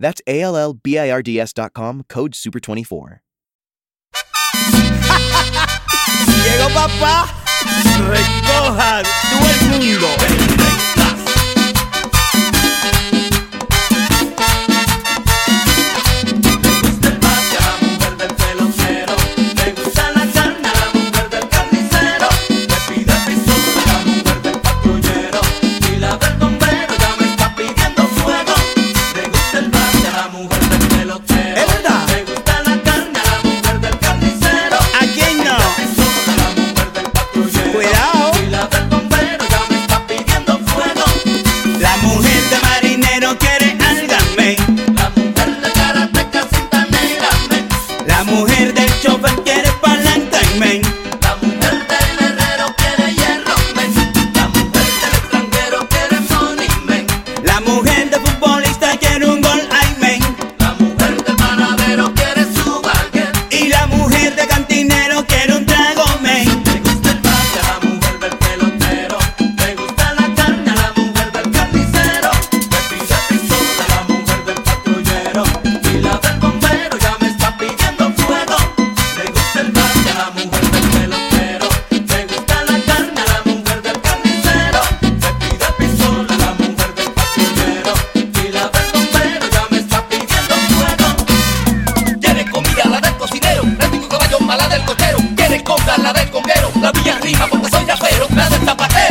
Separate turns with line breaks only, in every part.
That's ALLBIRDS.com, code SUPER24.
Llegó papá, recojan todo el mundo.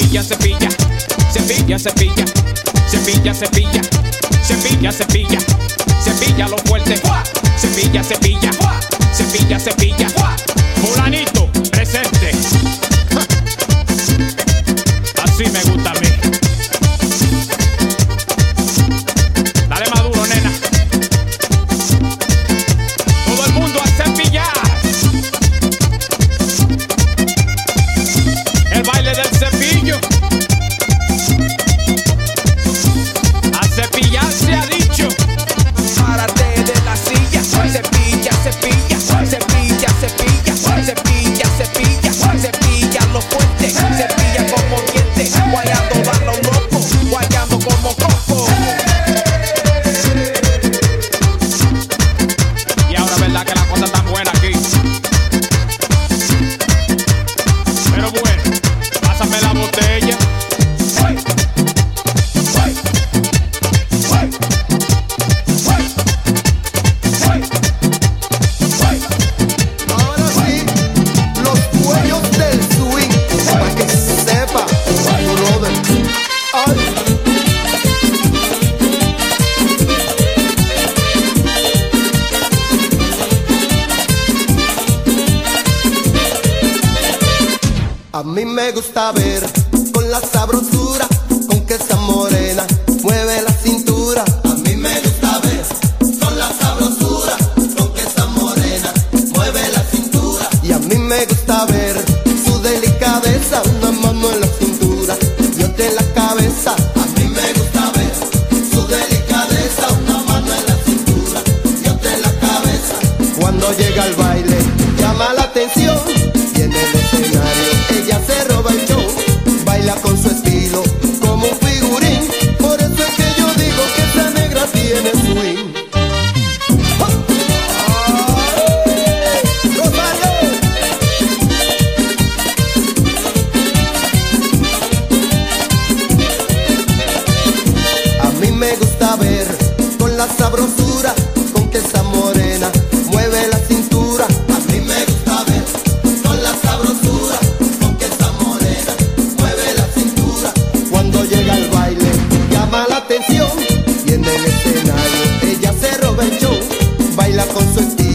cepilla, cepilla, cepilla, cepilla, cepilla, cepilla, cepilla, cepilla, cepilla lo fuerte, cepilla, cepilla, cepilla, cepilla, fulanito. gusta
ver con la sabrosura.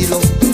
tranquilo.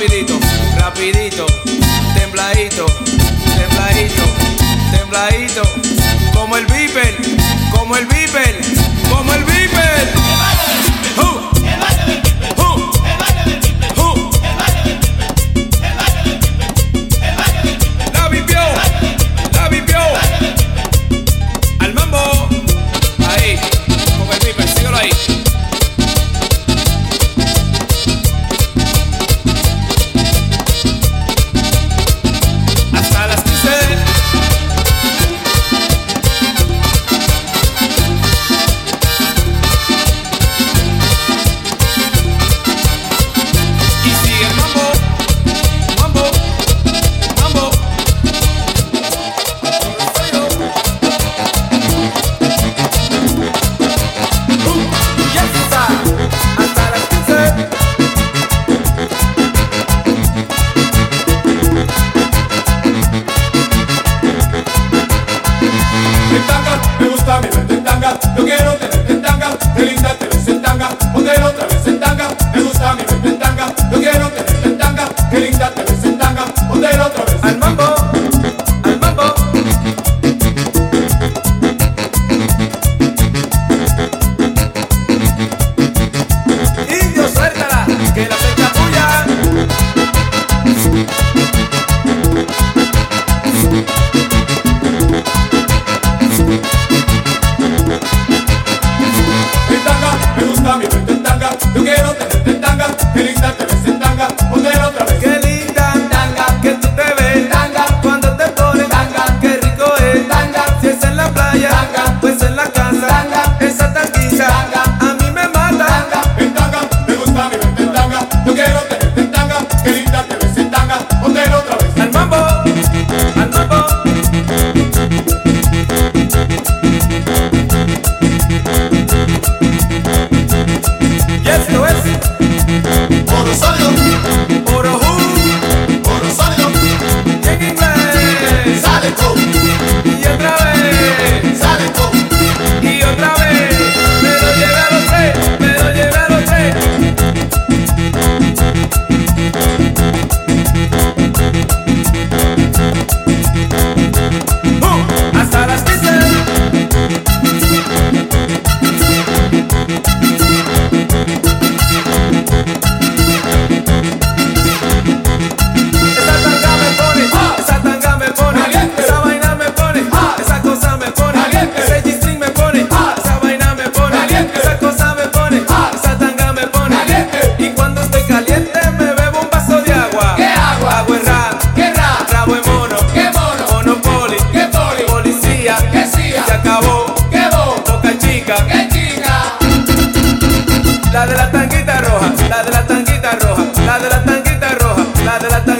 rapidito, rapidito, tembladito, tembladito, tembladito, como el viper, como el viper. La de la
tanguita roja, la de la tanguita roja, la de la tanguita roja, la de
la tanguita